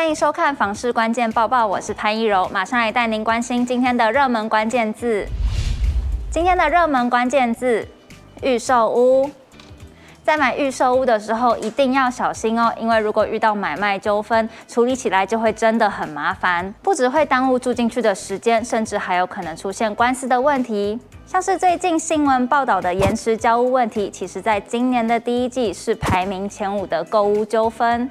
欢迎收看房市关键报报，我是潘一柔，马上来带您关心今天的热门关键字。今天的热门关键字：预售屋。在买预售屋的时候，一定要小心哦，因为如果遇到买卖纠纷，处理起来就会真的很麻烦，不只会耽误住进去的时间，甚至还有可能出现官司的问题。像是最近新闻报道的延迟交屋问题，其实在今年的第一季是排名前五的购屋纠纷。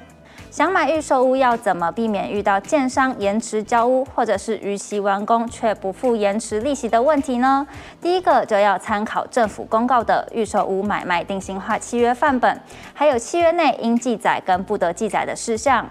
想买预售屋要怎么避免遇到建商延迟交屋，或者是逾期完工却不付延迟利息的问题呢？第一个就要参考政府公告的预售屋买卖定型化契约范本，还有契约内应记载跟不得记载的事项。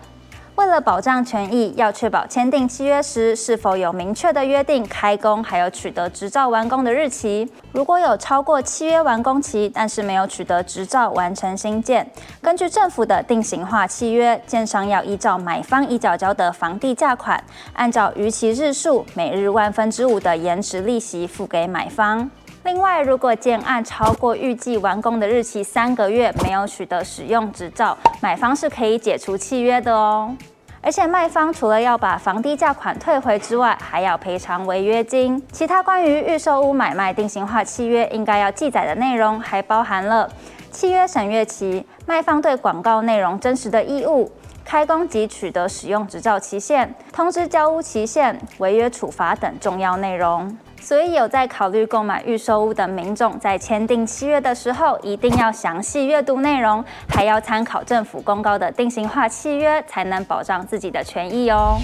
为了保障权益，要确保签订契约时是否有明确的约定开工，还有取得执照完工的日期。如果有超过契约完工期，但是没有取得执照完成新建，根据政府的定型化契约，建商要依照买方已缴交的房地价款，按照逾期日数每日万分之五的延迟利息付给买方。另外，如果建案超过预计完工的日期三个月，没有取得使用执照，买方是可以解除契约的哦。而且卖方除了要把房地价款退回之外，还要赔偿违约金。其他关于预售屋买卖定型化契约应该要记载的内容，还包含了契约审阅期、卖方对广告内容真实的义务、开工及取得使用执照期限、通知交屋期限、违约处罚等重要内容。所以有在考虑购买预售屋的民众，在签订契约的时候，一定要详细阅读内容，还要参考政府公告的定型化契约，才能保障自己的权益哦。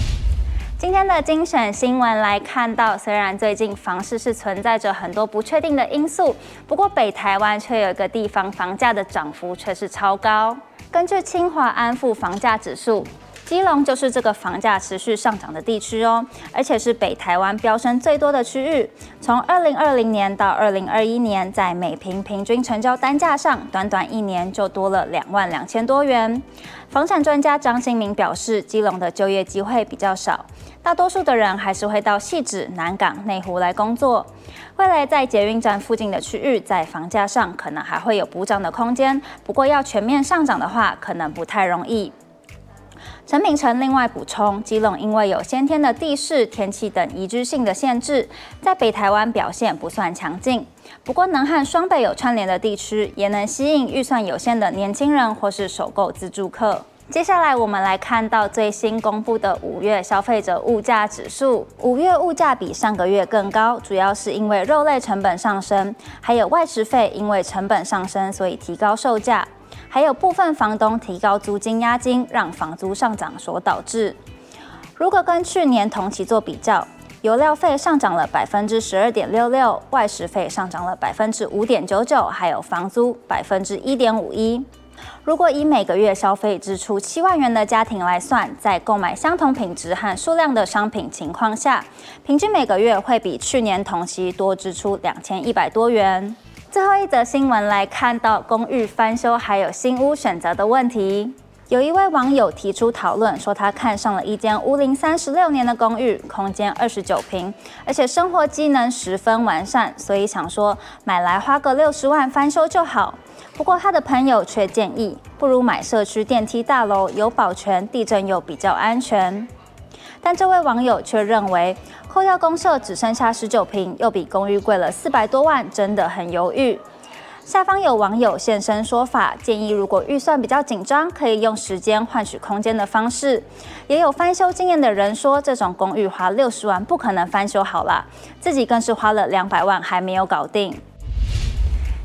今天的精选新闻来看到，虽然最近房市是存在着很多不确定的因素，不过北台湾却有一个地方房价的涨幅却是超高。根据清华安富房价指数。基隆就是这个房价持续上涨的地区哦，而且是北台湾飙升最多的区域。从二零二零年到二零二一年，在每坪平均成交单价上，短短一年就多了两万两千多元。房产专家张新明表示，基隆的就业机会比较少，大多数的人还是会到汐止、南港、内湖来工作。未来在捷运站附近的区域，在房价上可能还会有补涨的空间，不过要全面上涨的话，可能不太容易。陈炳成另外补充，基隆因为有先天的地势、天气等宜居性的限制，在北台湾表现不算强劲。不过，能和双北有串联的地区，也能吸引预算有限的年轻人或是首购自住客。接下来，我们来看到最新公布的五月消费者物价指数。五月物价比上个月更高，主要是因为肉类成本上升，还有外食费因为成本上升，所以提高售价。还有部分房东提高租金押金，让房租上涨所导致。如果跟去年同期做比较，油料费上涨了百分之十二点六六，外食费上涨了百分之五点九九，还有房租百分之一点五一。如果以每个月消费支出七万元的家庭来算，在购买相同品质和数量的商品情况下，平均每个月会比去年同期多支出两千一百多元。最后一则新闻来看到公寓翻修还有新屋选择的问题。有一位网友提出讨论，说他看上了一间屋龄三十六年的公寓，空间二十九平，而且生活机能十分完善，所以想说买来花个六十万翻修就好。不过他的朋友却建议，不如买社区电梯大楼，有保全，地震又比较安全。但这位网友却认为。扣掉公社只剩下十九平，又比公寓贵了四百多万，真的很犹豫。下方有网友现身说法，建议如果预算比较紧张，可以用时间换取空间的方式。也有翻修经验的人说，这种公寓花六十万不可能翻修好了，自己更是花了两百万还没有搞定。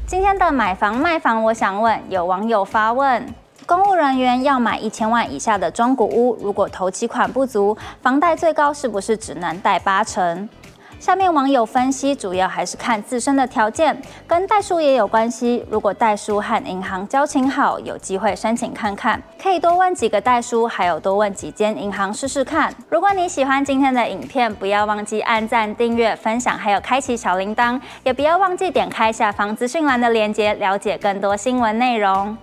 今天的买房卖房，我想问，有网友发问。公务人员要买一千万以下的中古屋，如果头期款不足，房贷最高是不是只能贷八成？下面网友分析，主要还是看自身的条件，跟代书也有关系。如果代书和银行交情好，有机会申请看看，可以多问几个代书，还有多问几间银行试试看。如果你喜欢今天的影片，不要忘记按赞、订阅、分享，还有开启小铃铛，也不要忘记点开下方资讯栏的链接，了解更多新闻内容。